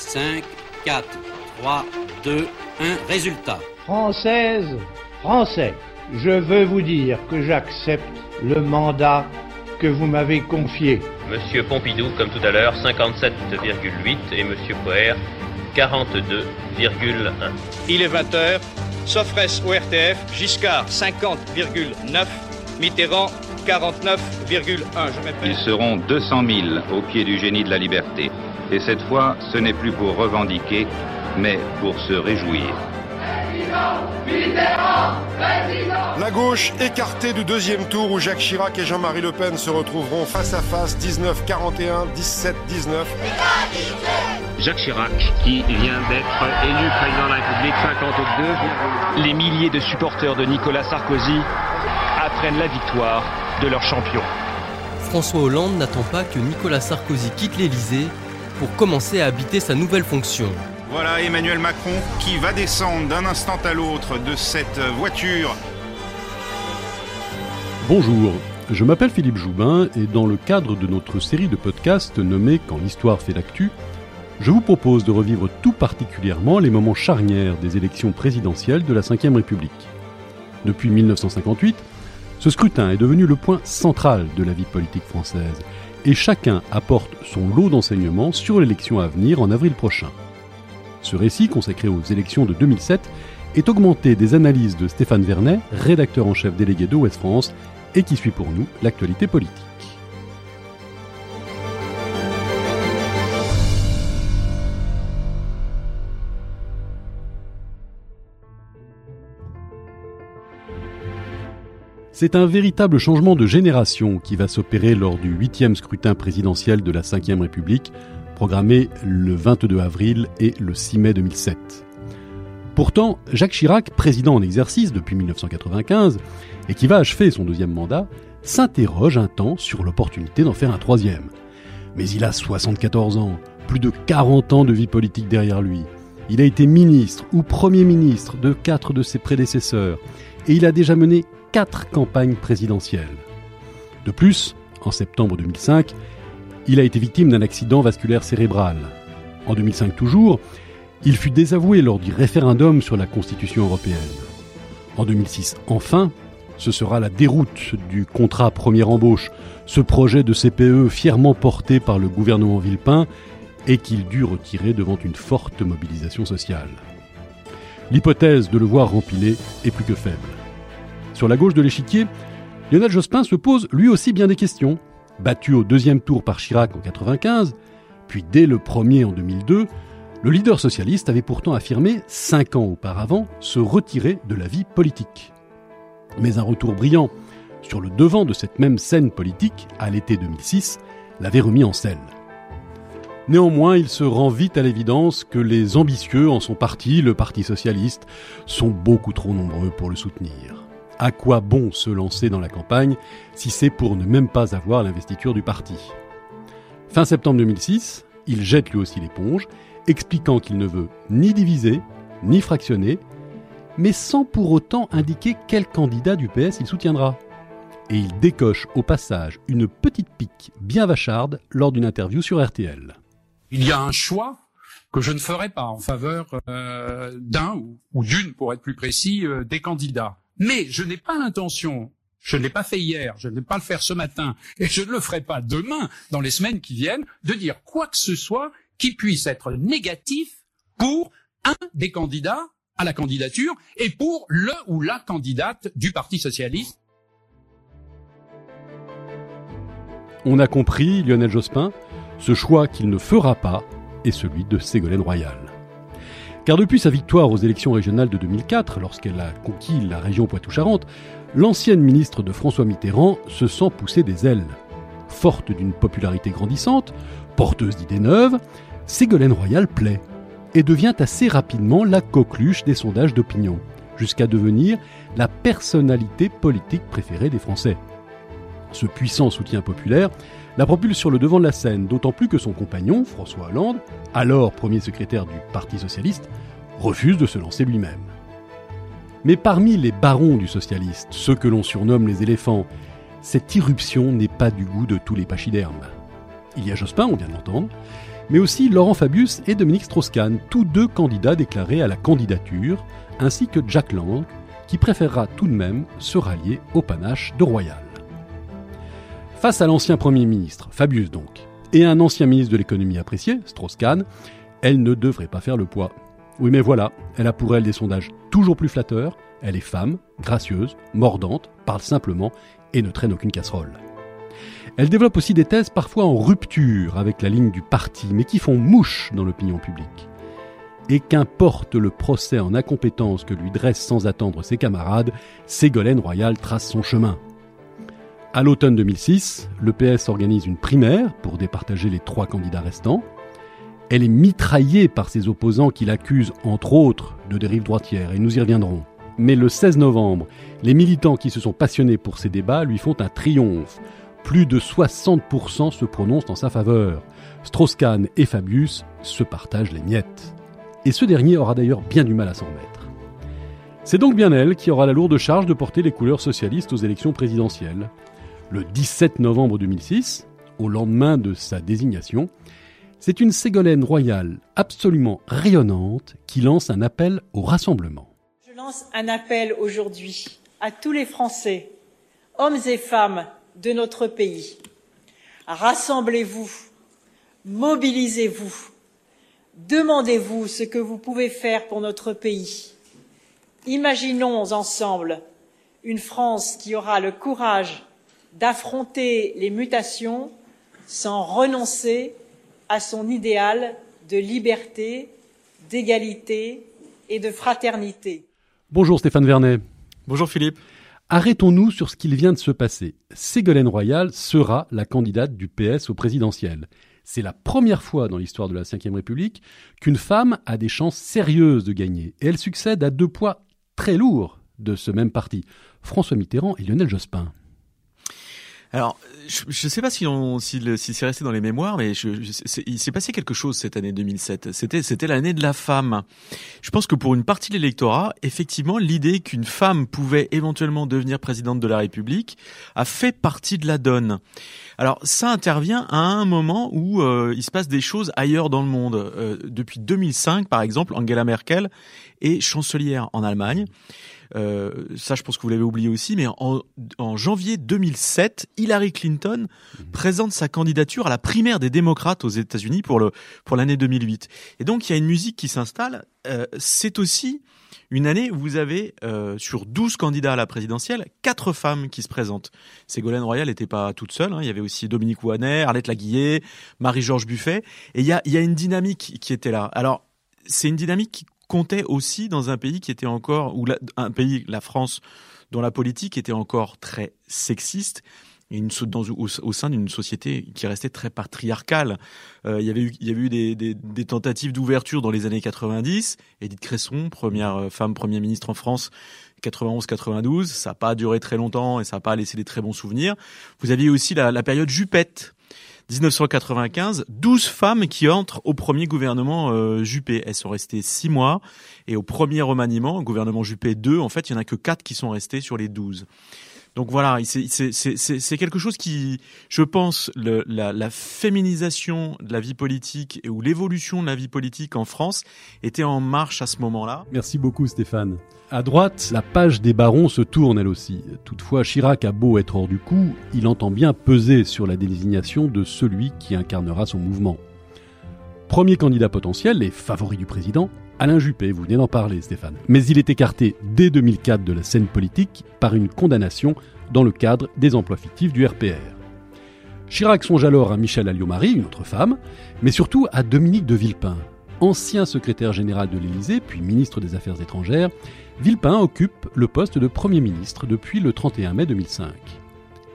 5, 4, 3, 2, 1. Résultat. Française, Français, je veux vous dire que j'accepte le mandat que vous m'avez confié. Monsieur Pompidou, comme tout à l'heure, 57,8 et Monsieur Poher, 42,1. Il est 20h, Sofres au RTF, Giscard 50,9, Mitterrand 49,1. Je Ils seront 200 000 au pied du génie de la liberté. Et cette fois, ce n'est plus pour revendiquer, mais pour se réjouir. La gauche écartée du deuxième tour où Jacques Chirac et Jean-Marie Le Pen se retrouveront face à face 19-41, 17-19. Jacques Chirac, qui vient d'être élu président de la République, 52. Les milliers de supporters de Nicolas Sarkozy apprennent la victoire de leur champion. François Hollande n'attend pas que Nicolas Sarkozy quitte l'Élysée pour commencer à habiter sa nouvelle fonction. Voilà Emmanuel Macron qui va descendre d'un instant à l'autre de cette voiture. Bonjour, je m'appelle Philippe Joubin et dans le cadre de notre série de podcasts nommée Quand l'histoire fait l'actu, je vous propose de revivre tout particulièrement les moments charnières des élections présidentielles de la Ve République. Depuis 1958, ce scrutin est devenu le point central de la vie politique française et chacun apporte son lot d'enseignements sur l'élection à venir en avril prochain. Ce récit, consacré aux élections de 2007, est augmenté des analyses de Stéphane Vernet, rédacteur en chef délégué de Ouest France, et qui suit pour nous l'actualité politique. C'est un véritable changement de génération qui va s'opérer lors du huitième scrutin présidentiel de la Ve République, programmé le 22 avril et le 6 mai 2007. Pourtant, Jacques Chirac, président en exercice depuis 1995, et qui va achever son deuxième mandat, s'interroge un temps sur l'opportunité d'en faire un troisième. Mais il a 74 ans, plus de 40 ans de vie politique derrière lui. Il a été ministre ou premier ministre de quatre de ses prédécesseurs, et il a déjà mené quatre campagnes présidentielles. De plus, en septembre 2005, il a été victime d'un accident vasculaire cérébral. En 2005 toujours, il fut désavoué lors du référendum sur la Constitution européenne. En 2006, enfin, ce sera la déroute du contrat première embauche, ce projet de CPE fièrement porté par le gouvernement Villepin et qu'il dut retirer devant une forte mobilisation sociale. L'hypothèse de le voir rempilé est plus que faible. Sur la gauche de l'échiquier, Lionel Jospin se pose lui aussi bien des questions battu au deuxième tour par Chirac en 1995, puis dès le premier en 2002, le leader socialiste avait pourtant affirmé, cinq ans auparavant, se retirer de la vie politique. Mais un retour brillant sur le devant de cette même scène politique, à l'été 2006, l'avait remis en selle. Néanmoins, il se rend vite à l'évidence que les ambitieux en son parti, le Parti socialiste, sont beaucoup trop nombreux pour le soutenir à quoi bon se lancer dans la campagne si c'est pour ne même pas avoir l'investiture du parti Fin septembre 2006, il jette lui aussi l'éponge, expliquant qu'il ne veut ni diviser, ni fractionner, mais sans pour autant indiquer quel candidat du PS il soutiendra. Et il décoche au passage une petite pique bien vacharde lors d'une interview sur RTL. Il y a un choix que je ne ferai pas en faveur euh, d'un ou, d'une, pour être plus précis, euh, des candidats. Mais je n'ai pas l'intention, je ne l'ai pas fait hier, je ne vais pas le faire ce matin, et je ne le ferai pas demain, dans les semaines qui viennent, de dire quoi que ce soit qui puisse être négatif pour un des candidats à la candidature et pour le ou la candidate du Parti socialiste. On a compris, Lionel Jospin, ce choix qu'il ne fera pas est celui de Ségolène Royal. Car depuis sa victoire aux élections régionales de 2004, lorsqu'elle a conquis la région Poitou-Charentes, l'ancienne ministre de François Mitterrand se sent pousser des ailes. Forte d'une popularité grandissante, porteuse d'idées neuves, Ségolène Royal plaît et devient assez rapidement la coqueluche des sondages d'opinion, jusqu'à devenir la personnalité politique préférée des Français. Ce puissant soutien populaire la propulse sur le devant de la scène, d'autant plus que son compagnon, François Hollande, alors premier secrétaire du Parti socialiste, refuse de se lancer lui-même. Mais parmi les barons du socialiste, ceux que l'on surnomme les éléphants, cette irruption n'est pas du goût de tous les pachydermes. Il y a Jospin, on vient de l'entendre, mais aussi Laurent Fabius et Dominique Strauss-Kahn, tous deux candidats déclarés à la candidature, ainsi que Jack Lang, qui préférera tout de même se rallier au panache de Royal. Face à l'ancien Premier ministre, Fabius donc, et un ancien ministre de l'économie apprécié, Strauss-Kahn, elle ne devrait pas faire le poids. Oui mais voilà, elle a pour elle des sondages toujours plus flatteurs, elle est femme, gracieuse, mordante, parle simplement et ne traîne aucune casserole. Elle développe aussi des thèses parfois en rupture avec la ligne du parti, mais qui font mouche dans l'opinion publique. Et qu'importe le procès en incompétence que lui dressent sans attendre ses camarades, Ségolène Royal trace son chemin. À l'automne 2006, le PS organise une primaire pour départager les trois candidats restants. Elle est mitraillée par ses opposants qui l'accusent, entre autres, de dérive droitière, et nous y reviendrons. Mais le 16 novembre, les militants qui se sont passionnés pour ces débats lui font un triomphe. Plus de 60% se prononcent en sa faveur. Strauss-Kahn et Fabius se partagent les miettes. Et ce dernier aura d'ailleurs bien du mal à s'en remettre. C'est donc bien elle qui aura la lourde charge de porter les couleurs socialistes aux élections présidentielles. Le 17 novembre 2006, au lendemain de sa désignation, c'est une Ségolène royale absolument rayonnante qui lance un appel au rassemblement. Je lance un appel aujourd'hui à tous les Français, hommes et femmes de notre pays. Rassemblez-vous, mobilisez-vous, demandez-vous ce que vous pouvez faire pour notre pays. Imaginons ensemble une France qui aura le courage d'affronter les mutations sans renoncer à son idéal de liberté, d'égalité et de fraternité. Bonjour Stéphane Vernet. Bonjour Philippe. Arrêtons-nous sur ce qu'il vient de se passer. Ségolène Royal sera la candidate du PS au présidentiel. C'est la première fois dans l'histoire de la Ve République qu'une femme a des chances sérieuses de gagner. Et elle succède à deux poids très lourds de ce même parti, François Mitterrand et Lionel Jospin. Alors, je ne sais pas si, on, si, si c'est resté dans les mémoires, mais je, il s'est passé quelque chose cette année 2007. C'était, c'était l'année de la femme. Je pense que pour une partie de l'électorat, effectivement, l'idée qu'une femme pouvait éventuellement devenir présidente de la République a fait partie de la donne. Alors, ça intervient à un moment où euh, il se passe des choses ailleurs dans le monde. Euh, depuis 2005, par exemple, Angela Merkel est chancelière en Allemagne. Euh, ça, je pense que vous l'avez oublié aussi, mais en, en, janvier 2007, Hillary Clinton mmh. présente sa candidature à la primaire des démocrates aux États-Unis pour le pour l'année 2008. Et donc, il y a une musique qui s'installe. Euh, c'est aussi une année où vous avez euh, sur 12 candidats à la présidentielle, quatre femmes qui se présentent. Ségolène Royal n'était pas toute seule, hein. il y avait aussi Dominique Ouanet, Arlette Laguillet, Marie-Georges Buffet, et il y a, il y a une dynamique qui était là. Alors, c'est une dynamique qui comptait aussi dans un pays qui était encore, ou un pays, la France, dont la politique était encore très sexiste. Et une, dans, au, sein d'une société qui restait très patriarcale. Euh, il y avait eu, il y avait eu des, tentatives d'ouverture dans les années 90. Edith Cresson, première euh, femme Premier ministre en France, 91-92. Ça n'a pas duré très longtemps et ça n'a pas laissé des très bons souvenirs. Vous aviez aussi la, la période Juppette, 1995, 12 femmes qui entrent au premier gouvernement euh, Juppé. Elles sont restées 6 mois et au premier remaniement, gouvernement Juppé 2, en fait, il y en a que 4 qui sont restés sur les 12. Donc voilà, c'est quelque chose qui, je pense, la, la, féminisation de la vie politique ou l'évolution de la vie politique en France était en marche à ce moment-là. Merci beaucoup Stéphane. À droite, la page des barons se tourne elle aussi. Toutefois, Chirac a beau être hors du coup, il entend bien peser sur la désignation de celui qui incarnera son mouvement. Premier candidat potentiel et favori du président, Alain Juppé, vous venez d'en parler Stéphane. Mais il est écarté dès 2004 de la scène politique par une condamnation dans le cadre des emplois fictifs du RPR. Chirac songe alors à Michel Alliot-Marie, une autre femme, mais surtout à Dominique de Villepin, ancien secrétaire général de l'Élysée puis ministre des Affaires étrangères, Villepin occupe le poste de Premier ministre depuis le 31 mai 2005.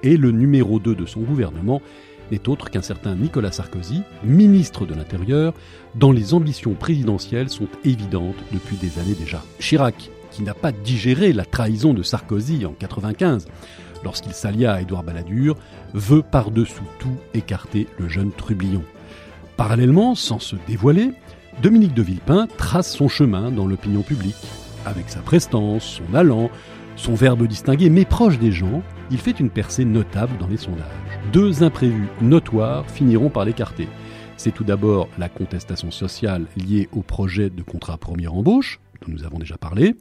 Et le numéro 2 de son gouvernement n'est autre qu'un certain Nicolas Sarkozy, ministre de l'Intérieur, dont les ambitions présidentielles sont évidentes depuis des années déjà. Chirac, qui n'a pas digéré la trahison de Sarkozy en 95, lorsqu'il s'allia à Édouard Balladur, veut par-dessous tout écarter le jeune Trublion. Parallèlement, sans se dévoiler, Dominique de Villepin trace son chemin dans l'opinion publique. Avec sa prestance, son allant, Son verbe distingué mais proche des gens, il fait une percée notable dans les sondages. Deux imprévus notoires finiront par l'écarter. C'est tout d'abord la contestation sociale liée au projet de contrat première embauche, dont nous avons déjà parlé.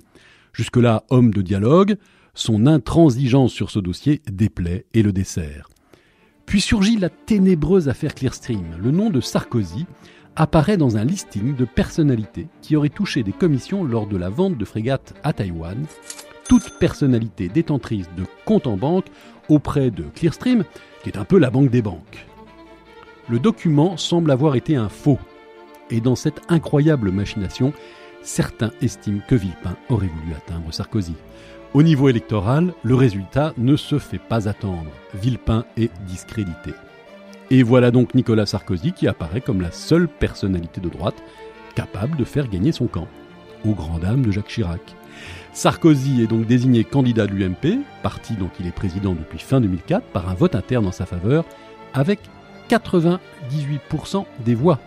Jusque-là, homme de dialogue, son intransigeance sur ce dossier déplaît et le dessert. Puis surgit la ténébreuse affaire Clearstream. Le nom de Sarkozy apparaît dans un listing de personnalités qui auraient touché des commissions lors de la vente de frégates à Taïwan. Toute personnalité détentrice de compte en banque auprès de Clearstream, qui est un peu la banque des banques. Le document semble avoir été un faux. Et dans cette incroyable machination, certains estiment que Villepin aurait voulu atteindre Sarkozy. Au niveau électoral, le résultat ne se fait pas attendre. Villepin est discrédité. Et voilà donc Nicolas Sarkozy qui apparaît comme la seule personnalité de droite capable de faire gagner son camp, aux grand dames de Jacques Chirac. Sarkozy est donc désigné candidat de l'UMP, parti dont il est président depuis fin 2004, par un vote interne en sa faveur, avec 98% des voix.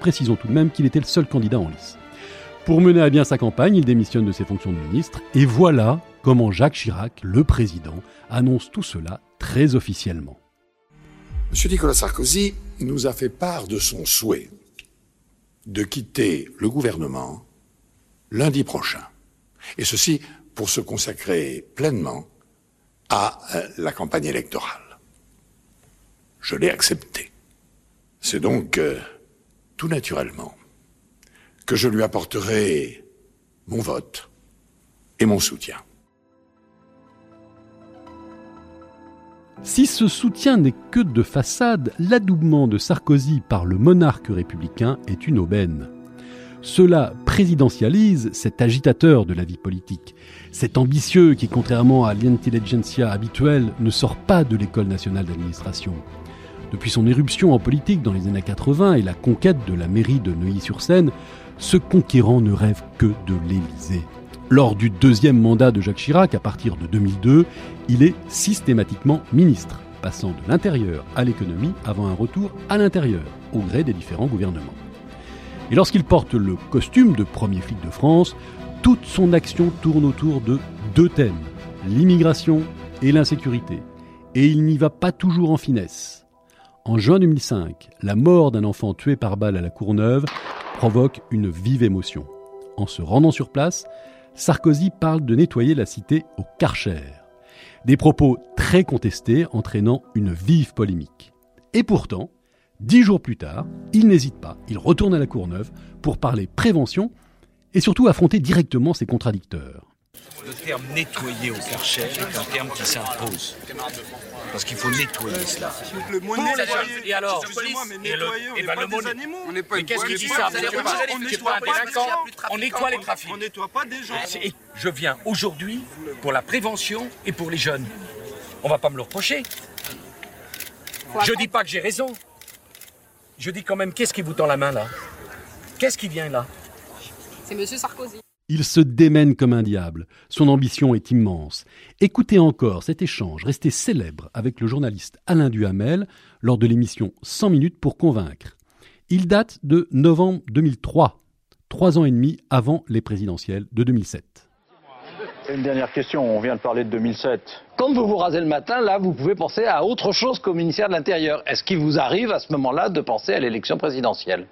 Précisons tout de même qu'il était le seul candidat en lice. Pour mener à bien sa campagne, il démissionne de ses fonctions de ministre, et voilà comment Jacques Chirac, le président, annonce tout cela très officiellement. M. Nicolas Sarkozy nous a fait part de son souhait de quitter le gouvernement lundi prochain. Et ceci pour se consacrer pleinement à euh, la campagne électorale. Je l'ai accepté. C'est donc euh, tout naturellement que je lui apporterai mon vote et mon soutien. Si ce soutien n'est que de façade, l'adoubement de Sarkozy par le monarque républicain est une aubaine. Cela présidentialise cet agitateur de la vie politique, cet ambitieux qui, contrairement à l'intelligentsia habituelle, ne sort pas de l'école nationale d'administration. Depuis son éruption en politique dans les années 80 et la conquête de la mairie de Neuilly-sur-Seine, ce conquérant ne rêve que de l'Élysée. Lors du deuxième mandat de Jacques Chirac, à partir de 2002, il est systématiquement ministre, passant de l'intérieur à l'économie avant un retour à l'intérieur, au gré des différents gouvernements. Et lorsqu'il porte le costume de premier flic de France, toute son action tourne autour de deux thèmes, l'immigration et l'insécurité. Et il n'y va pas toujours en finesse. En juin 2005, la mort d'un enfant tué par balle à la Courneuve provoque une vive émotion. En se rendant sur place, Sarkozy parle de nettoyer la cité au Karcher. Des propos très contestés entraînant une vive polémique. Et pourtant, dix jours plus tard, il n'hésite pas, il retourne à la Courneuve pour parler prévention et surtout affronter directement ses contradicteurs. Le terme nettoyer au Karcher est un terme qui s'impose. Parce qu'il faut nettoyer cela. Le mot Bon, nettoyer, et alors excusez-moi, mais Et le- nettoyer, on et n'est ben, pas le mot animaux. On n'est pas une- Qu'est-ce qui dit ça On nettoie pas- que on tu nettoie des gens. on les trafics. On nettoie pas des gens. Je viens aujourd'hui pour la prévention et pour les jeunes. On va pas me le reprocher. Je dis pas que j'ai raison. Je dis quand même, qu'est-ce qui vous tend la main là? Qu'est-ce qui vient là? C'est Monsieur Sarkozy. Il se démène comme un diable. Son ambition est immense. Écoutez encore cet échange resté célèbre avec le journaliste Alain Duhamel lors de l'émission 100 minutes pour convaincre. Il date de novembre 2003, trois ans et demi avant les présidentielles de 2007. Une dernière question, on vient de parler de 2007. Quand vous vous rasez le matin, là, vous pouvez penser à autre chose qu'au ministère de l'Intérieur. Est-ce qu'il vous arrive à ce moment-là de penser à l'élection présidentielle?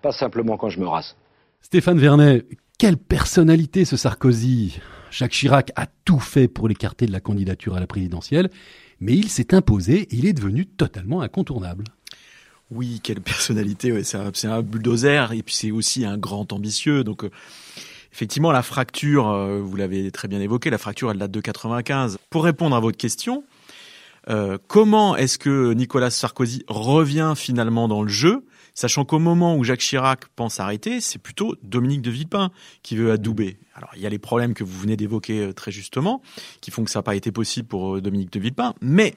Pas simplement quand je me rase. Stéphane Vernet, quelle personnalité ce Sarkozy? Jacques Chirac a tout fait pour l'écarter de la candidature à la présidentielle, mais il s'est imposé et il est devenu totalement incontournable. Oui, quelle personnalité, ouais, c'est un, c'est un bulldozer et puis c'est aussi un grand ambitieux. Donc euh, effectivement, la fracture, euh, vous l'avez très bien évoqué, la fracture elle date de 95. Pour répondre à votre question, euh, comment est-ce que Nicolas Sarkozy revient finalement dans le jeu, sachant qu'au moment où Jacques Chirac pense arrêter, c'est plutôt Dominique de Villepin qui veut adouber. Alors il y a les problèmes que vous venez d'évoquer euh, très justement, qui font que ça n'a pas été possible pour Dominique de Villepin, mais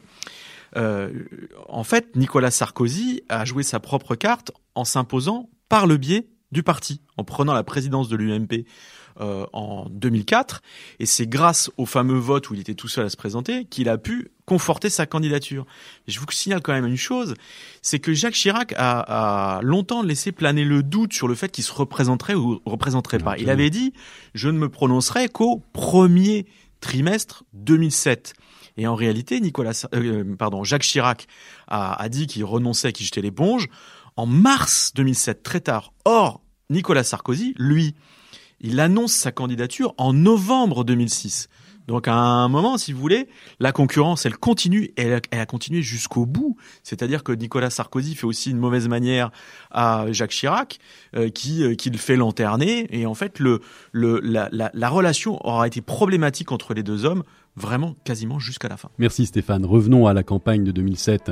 en fait, Nicolas Sarkozy a joué sa propre carte en s'imposant par le biais du parti, en prenant la présidence de l'UMP euh, en 2004. Et c'est grâce au fameux vote où il était tout seul à se présenter qu'il a pu conforter sa candidature. Je vous signale quand même une chose, c'est que Jacques Chirac a, a longtemps laissé planer le doute sur le fait qu'il se représenterait ou représenterait pas. Il avait dit, je ne me prononcerai qu'au premier trimestre 2007. Et en réalité, Nicolas, euh, pardon, Jacques Chirac a, a dit qu'il renonçait, qu'il jetait l'éponge en mars 2007, très tard. Or, Nicolas Sarkozy, lui, il annonce sa candidature en novembre 2006. Donc à un moment, si vous voulez, la concurrence, elle continue, elle, a, elle a continué jusqu'au bout. C'est-à-dire que Nicolas Sarkozy fait aussi une mauvaise manière à Jacques Chirac, euh, qui, euh, qui le fait lanterner. Et en fait, le, le, la relation aura été problématique entre les deux hommes, vraiment quasiment jusqu'à la fin. Merci Stéphane. Revenons à la campagne de 2007.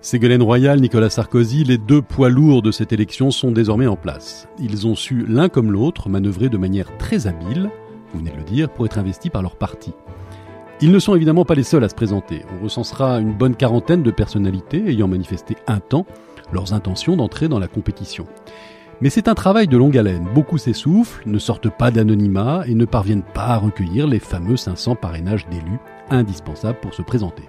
Ségolène Royal, Nicolas Sarkozy, les deux poids lourds de cette élection sont désormais en place. Ils ont su l'un comme l'autre manœuvrer de manière très habile, vous venez de le dire, pour être investis par leur parti. Ils ne sont évidemment pas les seuls à se présenter. On recensera une bonne quarantaine de personnalités ayant manifesté un temps leurs intentions d'entrer dans la compétition. Mais c'est un travail de longue haleine. Beaucoup s'essoufflent, ne sortent pas d'anonymat et ne parviennent pas à recueillir les fameux 500 parrainages d'élus indispensables pour se présenter.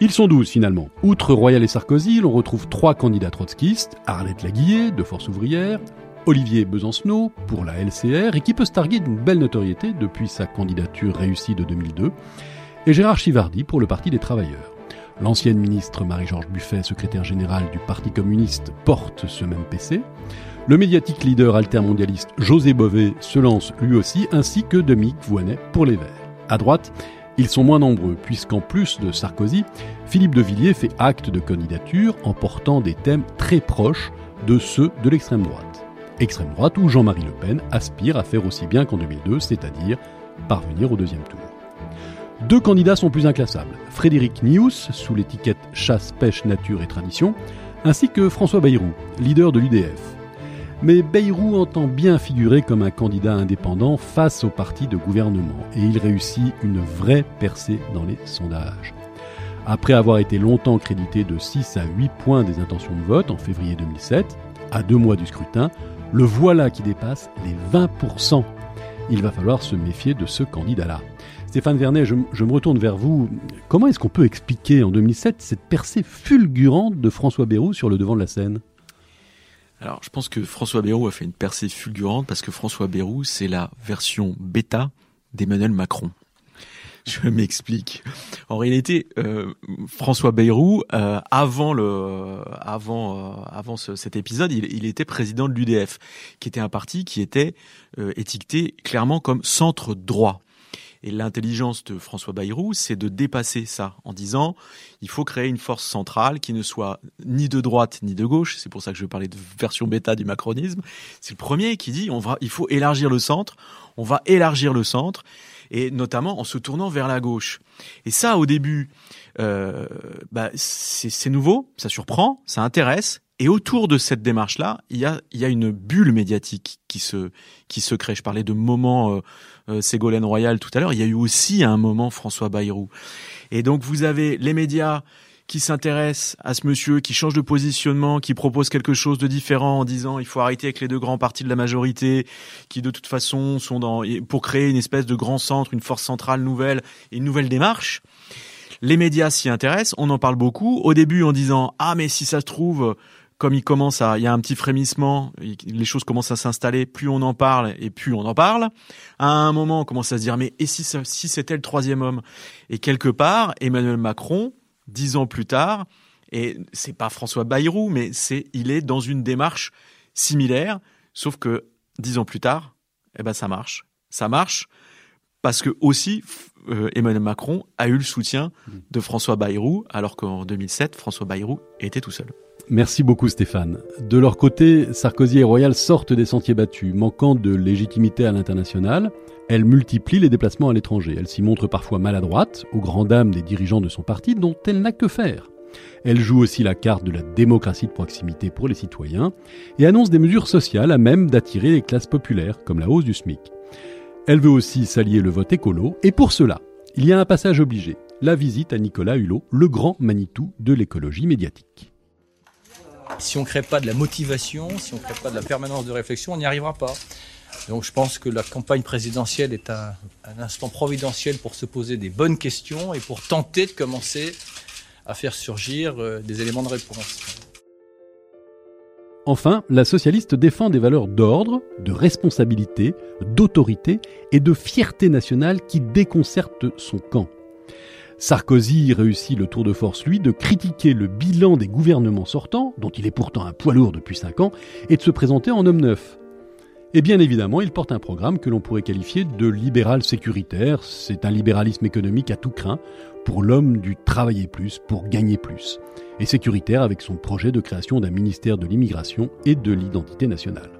Ils sont douze finalement. Outre Royal et Sarkozy, l'on retrouve trois candidats trotskistes, Arlette Laguillet de Force ouvrière, Olivier Besancenot pour la LCR et qui peut se targuer d'une belle notoriété depuis sa candidature réussie de 2002, et Gérard Chivardi pour le Parti des Travailleurs. L'ancienne ministre Marie-Georges Buffet, secrétaire générale du Parti communiste, porte ce même PC. Le médiatique leader altermondialiste José Bové se lance lui aussi, ainsi que Dominique Voynet pour les Verts. À droite, ils sont moins nombreux, puisqu'en plus de Sarkozy, Philippe de Villiers fait acte de candidature en portant des thèmes très proches de ceux de l'extrême droite. Extrême droite où Jean-Marie Le Pen aspire à faire aussi bien qu'en 2002, c'est-à-dire parvenir au deuxième tour. Deux candidats sont plus inclassables. Frédéric Nious, sous l'étiquette chasse, pêche, nature et tradition, ainsi que François Bayrou, leader de l'UDF. Mais Bayrou entend bien figurer comme un candidat indépendant face au parti de gouvernement et il réussit une vraie percée dans les sondages. Après avoir été longtemps crédité de 6 à 8 points des intentions de vote en février 2007, à deux mois du scrutin, le voilà qui dépasse les 20%. Il va falloir se méfier de ce candidat-là. Stéphane Vernet, je, je, me retourne vers vous. Comment est-ce qu'on peut expliquer en 2007 cette percée fulgurante de François Bayrou sur le devant de la scène? Alors, je pense que François Bayrou a fait une percée fulgurante parce que François Bayrou, c'est la version bêta d'Emmanuel Macron. Je m'explique. En réalité, euh, François Bayrou, euh, avant le, avant, euh, avant ce, cet épisode, il, était président de l'UDF, qui était un parti qui était étiqueté clairement comme centre droit. Et l'intelligence de François Bayrou, c'est de dépasser ça en disant il faut créer une force centrale qui ne soit ni de droite ni de gauche. C'est pour ça que je parler de version bêta du macronisme. C'est le premier qui dit on va, il faut élargir le centre. On va élargir le centre et notamment en se tournant vers la gauche. Et ça, au début, euh, bah, c'est nouveau, ça surprend, ça intéresse. Et autour de cette démarche-là, il y a, y a une bulle médiatique qui se, qui se crée. Je parlais de moments euh, euh, Ségolène Royal tout à l'heure. Il y a eu aussi un moment François Bayrou. Et donc vous avez les médias qui s'intéressent à ce monsieur, qui change de positionnement, qui propose quelque chose de différent en disant il faut arrêter avec les deux grands partis de la majorité, qui de toute façon sont dans pour créer une espèce de grand centre, une force centrale nouvelle une nouvelle démarche. Les médias s'y intéressent, on en parle beaucoup. Au début en disant ah mais si ça se trouve comme il commence à, il y a un petit frémissement, les choses commencent à s'installer, plus on en parle et plus on en parle. À un moment, on commence à se dire, mais et si, si c'était le troisième homme? Et quelque part, Emmanuel Macron, dix ans plus tard, et c'est pas François Bayrou, mais c'est, il est dans une démarche similaire, sauf que dix ans plus tard, eh ben ça marche. Ça marche parce que aussi euh, Emmanuel Macron a eu le soutien de François Bayrou, alors qu'en 2007, François Bayrou était tout seul. Merci beaucoup Stéphane. De leur côté, Sarkozy et Royal sortent des sentiers battus, manquant de légitimité à l'international. Elle multiplie les déplacements à l'étranger. Elle s'y montre parfois maladroite, aux grandes dames des dirigeants de son parti, dont elle n'a que faire. Elle joue aussi la carte de la démocratie de proximité pour les citoyens et annonce des mesures sociales à même d'attirer les classes populaires, comme la hausse du SMIC. Elle veut aussi s'allier le vote écolo, et pour cela, il y a un passage obligé, la visite à Nicolas Hulot, le grand Manitou de l'écologie médiatique. Si on ne crée pas de la motivation, si on ne crée pas de la permanence de réflexion, on n'y arrivera pas. Donc je pense que la campagne présidentielle est un, instant providentiel pour se poser des bonnes questions et pour tenter de commencer à faire surgir euh, des éléments de réponse. Enfin, la socialiste défend des valeurs d'ordre, de responsabilité, d'autorité et de fierté nationale qui déconcertent son camp. Sarkozy réussit le tour de force, lui, de critiquer le bilan des gouvernements sortants, dont il est pourtant un poids lourd depuis cinq ans, et de se présenter en homme neuf. Et bien évidemment, il porte un programme que l'on pourrait qualifier de libéral sécuritaire. C'est un libéralisme économique à tout craint pour l'homme du travailler plus, pour gagner plus. Et sécuritaire avec son projet de création d'un ministère de l'immigration et de l'identité nationale.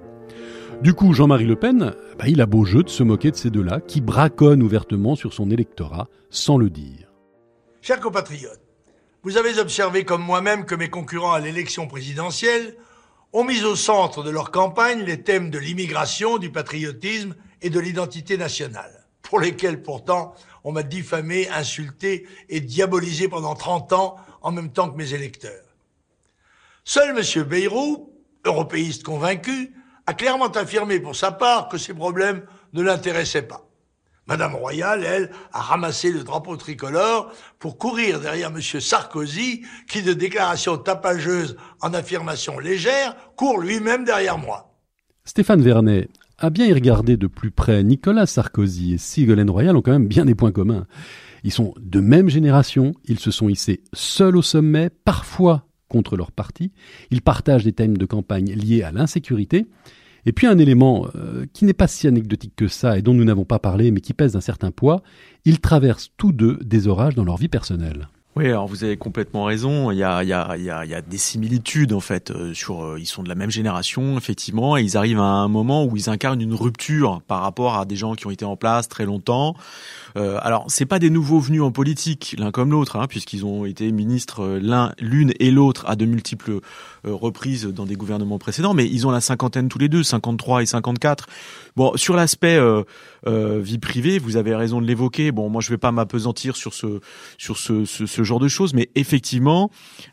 Du coup, Jean-Marie Le Pen, bah, il a beau jeu de se moquer de ces deux-là, qui braconnent ouvertement sur son électorat sans le dire. Chers compatriotes, vous avez observé comme moi-même que mes concurrents à l'élection présidentielle ont mis au centre de leur campagne les thèmes de l'immigration, du patriotisme et de l'identité nationale, pour lesquels pourtant on m'a diffamé, insulté et diabolisé pendant 30 ans en même temps que mes électeurs. Seul M. Bayrou, européiste convaincu, a clairement affirmé pour sa part que ces problèmes ne l'intéressaient pas. Madame Royal, elle, a ramassé le drapeau tricolore pour courir derrière Monsieur Sarkozy, qui de déclarations tapageuses en affirmations légères, court lui-même derrière moi. Stéphane Vernet a bien y regardé de plus près. Nicolas Sarkozy et Ségolène Royal ont quand même bien des points communs. Ils sont de même génération, ils se sont hissés seuls au sommet, parfois contre leur parti, ils partagent des thèmes de campagne liés à l'insécurité, et puis un élément euh, qui n'est pas si anecdotique que ça et dont nous n'avons pas parlé mais qui pèse d'un certain poids, ils traversent tous deux des orages dans leur vie personnelle. Oui, alors vous avez complètement raison. Il y a, il y a, il y a, des similitudes en fait. Euh, sur, euh, ils sont de la même génération effectivement, et ils arrivent à un moment où ils incarnent une rupture par rapport à des gens qui ont été en place très longtemps. Euh, alors, c'est pas des nouveaux venus en politique, l'un comme l'autre, hein, puisqu'ils ont été ministres euh, l'un, l'une et l'autre à de multiples reprises dans des gouvernements précédents, mais ils ont la cinquantaine tous les deux, 53 et 54. Bon, sur l'aspect euh, euh, vie privée, vous avez raison de l'évoquer. Bon, moi, je vais pas m'apesantir sur ce sur ce, ce, ce, genre de choses, mais effectivement,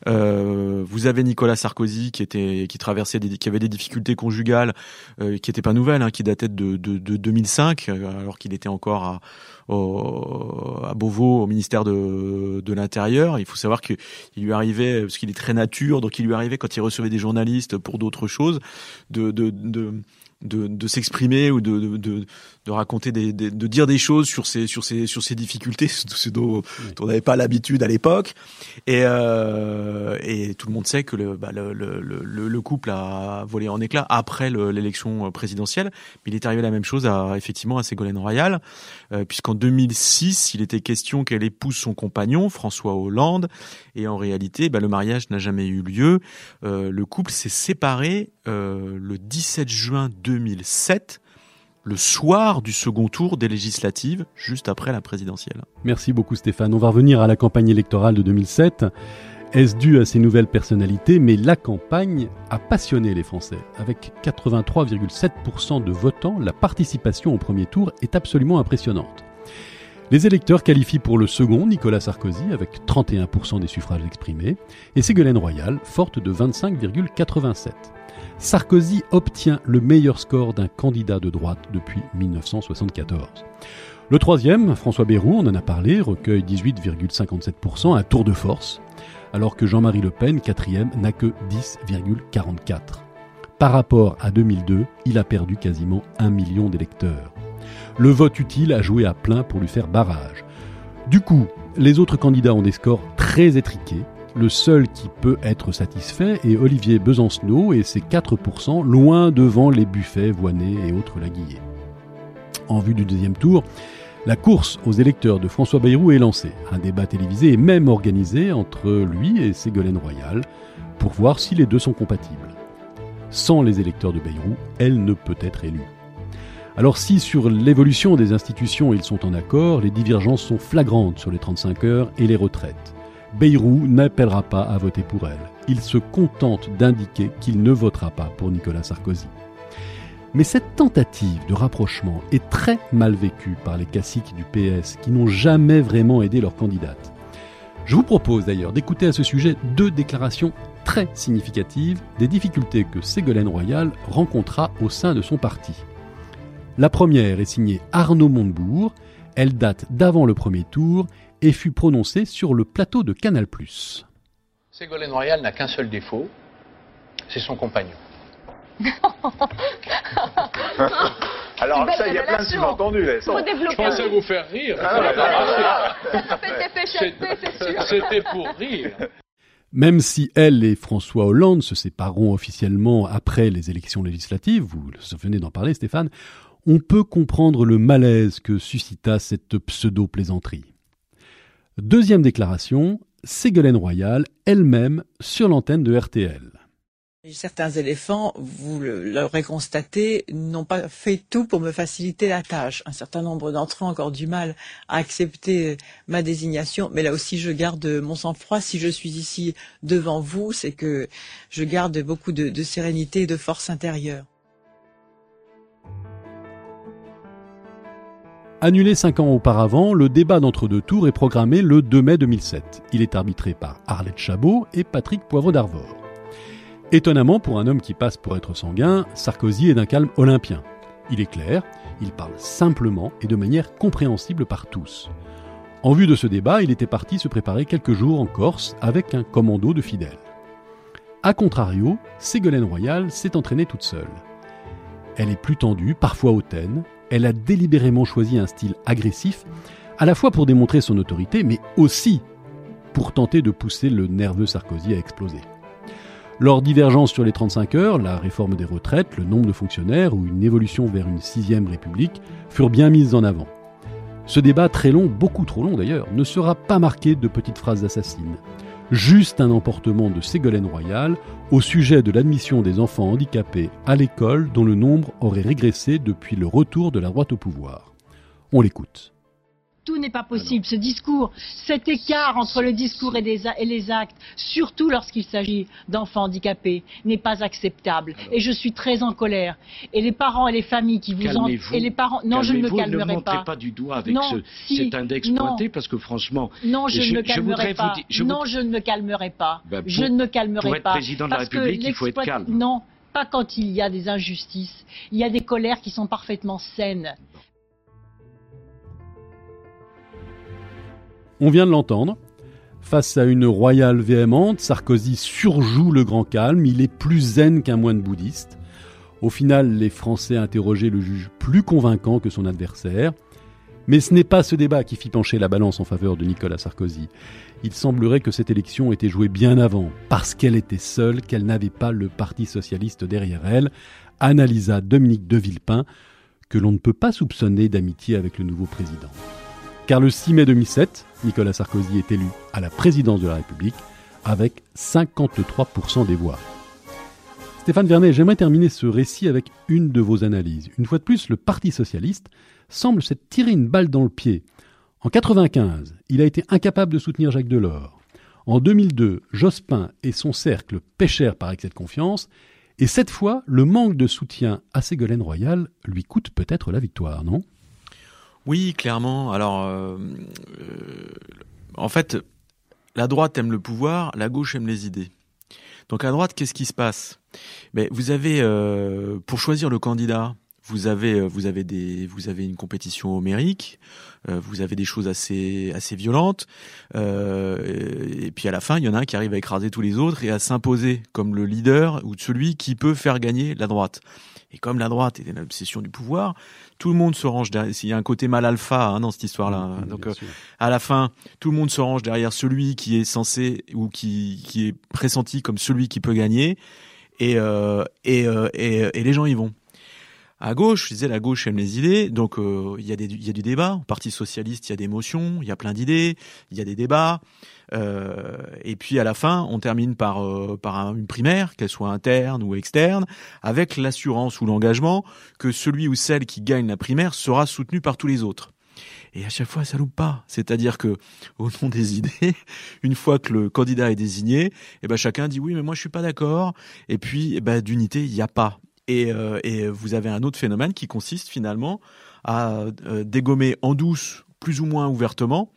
euh, vous avez Nicolas Sarkozy qui était qui traversait des, qui avait des difficultés conjugales, euh, qui n'étaient pas nouvelles, hein, qui dataient de, de, de 2005, alors qu'il était encore à au, à Beauvau, au ministère de, de l'Intérieur. Il faut savoir qu'il lui arrivait, parce qu'il est très nature, donc il lui arrivait quand il recevait des journalistes pour d'autres choses, de, de, de de, de s'exprimer ou de, de, de, de raconter des, des, de dire des choses sur ces sur ces sur ces difficultés ce dont, on n'avait pas l'habitude à l'époque. Et euh, et tout le monde sait que le, bah, le, le, le, le couple a volé en éclats après l'élection présidentielle. Mais il est arrivé la même chose à effectivement à Ségolène Royal euh, puisqu'en 2006 il était question qu'elle épouse son compagnon François Hollande. Et en réalité bah, le mariage n'a jamais eu lieu. Euh, le couple s'est séparé le 17 juin 2007 le soir du second tour des législatives, juste après la présidentielle. Merci beaucoup Stéphane. On va revenir à la campagne électorale de 2007. Est-ce dû à ces nouvelles personnalités? Mais la campagne a passionné les Français. Avec 83,7% de votants, la participation au premier tour est absolument impressionnante. Les électeurs qualifient pour le second Nicolas Sarkozy avec 31% des suffrages exprimés et Ségolène Royal, forte de 25,87%. Sarkozy obtient le meilleur score d'un candidat de droite depuis 1974. Le troisième, François Bayrou, on en a parlé, recueille 18,57%, un tour de force, alors que Jean-Marie Le Pen, quatrième, n'a que 10,44%. Par rapport à 2002, il a perdu quasiment un million d'électeurs. Le vote utile a joué à plein pour lui faire barrage. Du coup, les autres candidats ont des scores très étriqués, le seul qui peut être satisfait est Olivier Besancenot et ses 4% loin devant les buffets, Voinet et autres Laguillés. En vue du deuxième tour, la course aux électeurs de François Bayrou est lancée. Un débat télévisé est même organisé entre lui et Ségolène Royal pour voir si les deux sont compatibles. Sans les électeurs de Bayrou, elle ne peut être élue. Alors si sur l'évolution des institutions ils sont en accord, les divergences sont flagrantes sur les 35 heures et les retraites. Bayrou n'appellera pas à voter pour elle. Il se contente d'indiquer qu'il ne votera pas pour Nicolas Sarkozy. Mais cette tentative de rapprochement est très mal vécue par les caciques du PS qui n'ont jamais vraiment aidé leur candidate. Je vous propose d'ailleurs d'écouter à ce sujet deux déclarations très significatives des difficultés que Ségolène Royal rencontra au sein de son parti. La première est signée Arnaud Montebourg, elle date d'avant le premier tour et fut prononcée sur le plateau de Canal+. Ségolène Royal n'a qu'un seul défaut, c'est son compagnon. Alors ça, il y a plein de sous-entendus là. Je pensais vous faire rire. Ah, C'était pour rire. Même si elle et François Hollande se sépareront officiellement après les élections législatives, vous venez d'en parler Stéphane, on peut comprendre le malaise que suscita cette pseudo-plaisanterie. Deuxième déclaration, Ségolène Royal, elle-même, sur l'antenne de RTL. Certains éléphants, vous l'aurez constaté, n'ont pas fait tout pour me faciliter la tâche. Un certain nombre d'entre eux ont encore du mal à accepter ma désignation, mais là aussi je garde mon sang-froid. Si je suis ici devant vous, c'est que je garde beaucoup de, de sérénité et de force intérieure. Annulé cinq ans auparavant, le débat d'entre-deux tours est programmé le 2 mai 2007. Il est arbitré par Arlette Chabot et Patrick Poivre d'Arvor. Étonnamment, pour un homme qui passe pour être sanguin, Sarkozy est d'un calme olympien. Il est clair, il parle simplement et de manière compréhensible par tous. En vue de ce débat, il était parti se préparer quelques jours en Corse avec un commando de fidèles. A contrario, Ségolène Royal s'est entraînée toute seule. Elle est plus tendue, parfois hautaine, elle a délibérément choisi un style agressif, à la fois pour démontrer son autorité, mais aussi pour tenter de pousser le nerveux Sarkozy à exploser. Lors divergences sur les 35 heures, la réforme des retraites, le nombre de fonctionnaires ou une évolution vers une sixième république furent bien mises en avant. Ce débat très long, beaucoup trop long d'ailleurs, ne sera pas marqué de petites phrases assassines. Juste un emportement de Ségolène Royal au sujet de l'admission des enfants handicapés à l'école dont le nombre aurait régressé depuis le retour de la droite au pouvoir. On l'écoute tout n'est pas possible. Ce discours, cet écart entre le discours et, les actes, surtout lorsqu'il s'agit d'enfants handicapés, n'est pas acceptable. et je suis très en colère. Et les parents et les familles qui vous en... et les parents, non, je ne me calmerai ne montrez pas. du doigt avec cet index pointé parce que franchement, non, je, ne me calmerai pas. Non, je ne me calmerai pas. je ne me calmerai pour être pas. président de la République, il faut être calme. Non, pas quand il y a des injustices. Il y a des colères qui sont parfaitement saines. On vient de l'entendre. Face à une royale véhémente, Sarkozy surjoue le grand calme, il est plus zen qu'un moine bouddhiste. Au final, les Français interrogés le jugent plus convaincant que son adversaire. Mais ce n'est pas ce débat qui fit pencher la balance en faveur de Nicolas Sarkozy. Il semblerait que cette élection était jouée bien avant, parce qu'elle était seule, qu'elle n'avait pas le Parti socialiste derrière elle, analysa Dominique de Villepin, que l'on ne peut pas soupçonner d'amitié avec le nouveau président. Car le 6 mai 2007, Nicolas Sarkozy est élu à la présidence de la République avec 53% des voix. Stéphane Vernet, j'aimerais terminer ce récit avec une de vos analyses. Une fois de plus, le Parti socialiste semble s'être tiré une balle dans le pied. En 1995, il a été incapable de soutenir Jacques Delors. En 2002, Jospin et son cercle pêchèrent par excès de confiance. Et cette fois, le manque de soutien à Ségolène Royal lui coûte peut-être la victoire, non? Oui, clairement. Alors, euh, euh, en fait, la droite aime le pouvoir, la gauche aime les idées. Donc à droite, qu'est-ce qui se passe? Mais vous avez, euh, pour choisir le candidat, vous avez, vous avez des, vous avez une compétition homérique, vous avez des choses assez, assez violentes, et puis à la fin, il y en a un qui arrive à écraser tous les autres et à s'imposer comme le leader ou celui qui peut faire gagner la droite. Et comme la droite est l'obsession du pouvoir, tout le monde se range derrière. Il y a un côté mal alpha hein, dans cette histoire-là. Mmh, Donc, euh, à la fin, tout le monde se range derrière celui qui est censé ou qui, qui est pressenti comme celui qui peut gagner, et, euh, et, euh, et, et, les gens y vont. À gauche, je disais, la gauche aime les idées, donc il y, a du débat. Au Parti socialiste, il y a des motions, il y a plein d'idées, il y a des débats. Euh, et puis à la fin, on termine par, euh, une primaire, qu'elle soit interne ou externe, avec l'assurance ou l'engagement que celui ou celle qui gagne la primaire sera soutenu par tous les autres. Et à chaque fois, ça loupe pas. C'est-à-dire que, au nom des idées, une fois que le candidat est désigné, eh ben chacun dit oui, mais moi je suis pas d'accord. Et puis, eh ben d'unité, il n'y a pas. Et, euh, et vous avez un autre phénomène qui consiste finalement à dégommer en douce, plus ou moins ouvertement,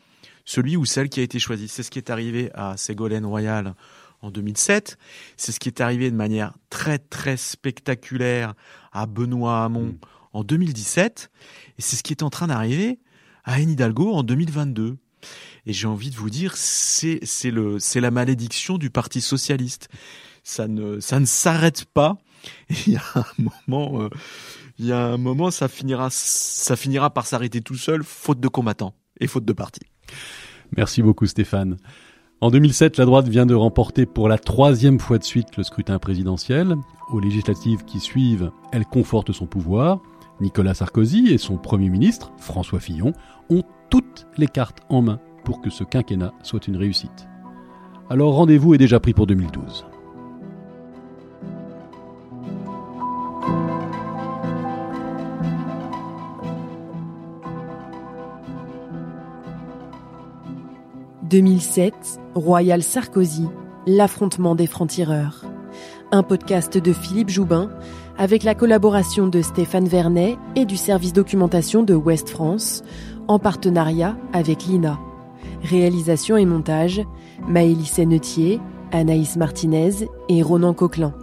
celui ou celle qui a été choisi. C'est ce qui est arrivé à Ségolène Royal en 2007. C'est ce qui est arrivé de manière très très spectaculaire à Benoît Hamon mm. en 2017. Et c'est ce qui est en train d'arriver à Anne Hidalgo en 2022. Et j'ai envie de vous dire, c'est le c'est la malédiction du Parti socialiste. Ça ne ça ne s'arrête pas. il y a un moment, euh, il y a un moment, ça finira, ça finira par s'arrêter tout seul, faute de combattants et faute de partis. Merci beaucoup Stéphane. En 2007, la droite vient de remporter pour la troisième fois de suite le scrutin présidentiel. Aux législatives qui suivent, elle conforte son pouvoir. Nicolas Sarkozy et son Premier ministre, François Fillon, ont toutes les cartes en main pour que ce quinquennat soit une réussite. Alors rendez-vous est déjà pris pour 2012. « 2007, Royal Sarkozy, l'affrontement des francs-tireurs. Un podcast de Philippe Joubin avec la collaboration de Stéphane Vernet et du service documentation de Ouest France, en partenariat avec l'INA. Réalisation et montage, Maëlys Sennetier, Anaïs Martinez et Ronan Coquelin.